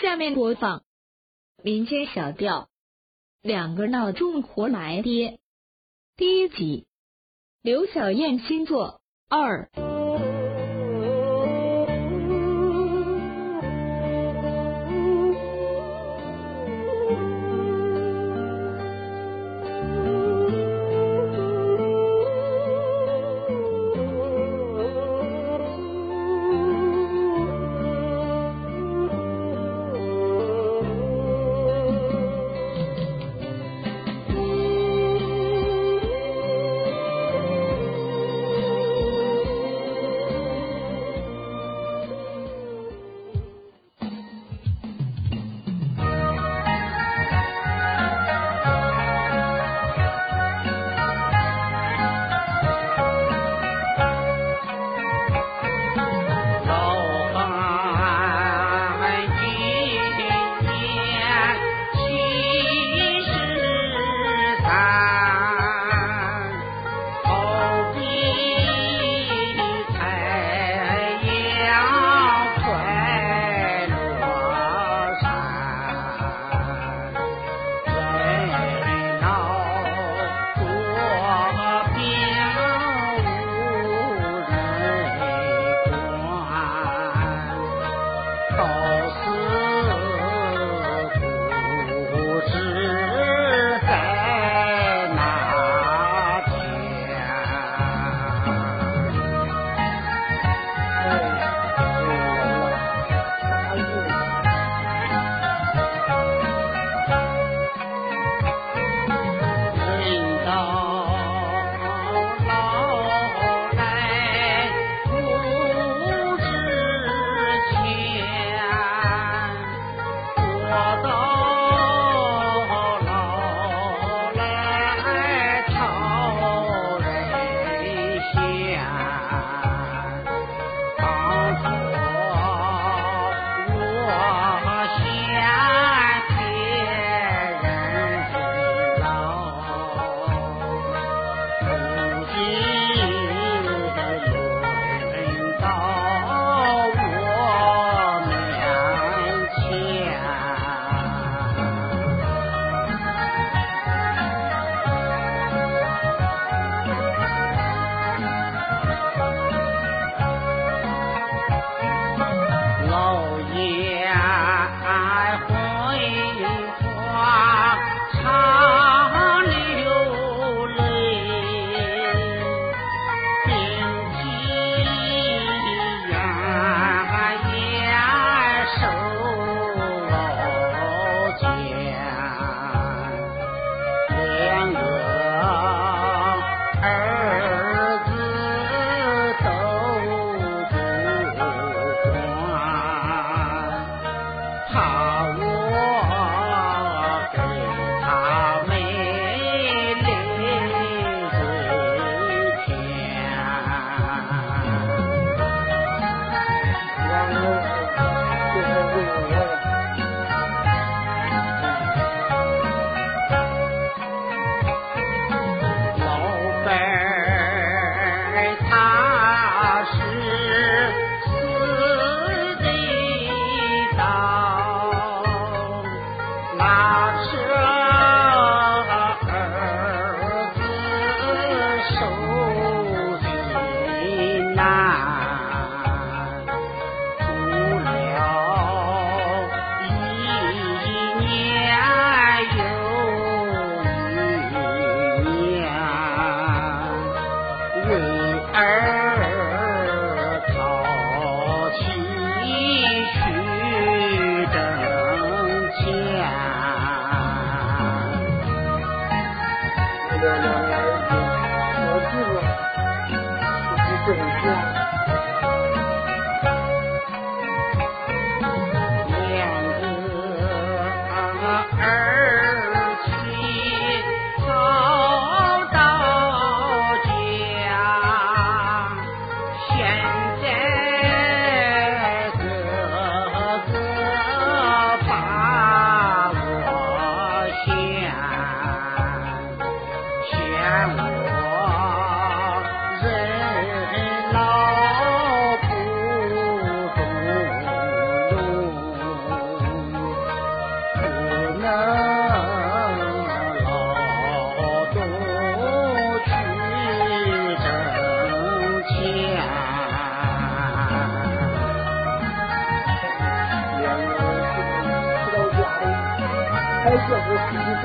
下面播放民间小调《两个闹钟活来爹》第一集，刘小燕新作二。todo.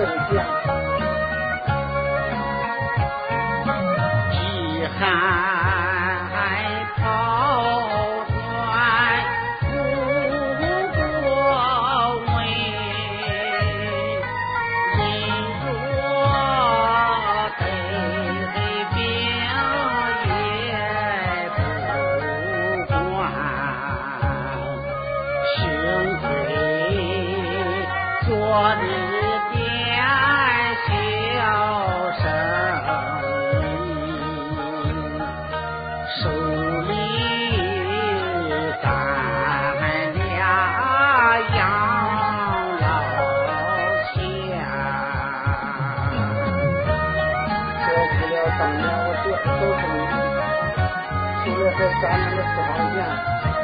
回家。遗憾。咱们的私房钱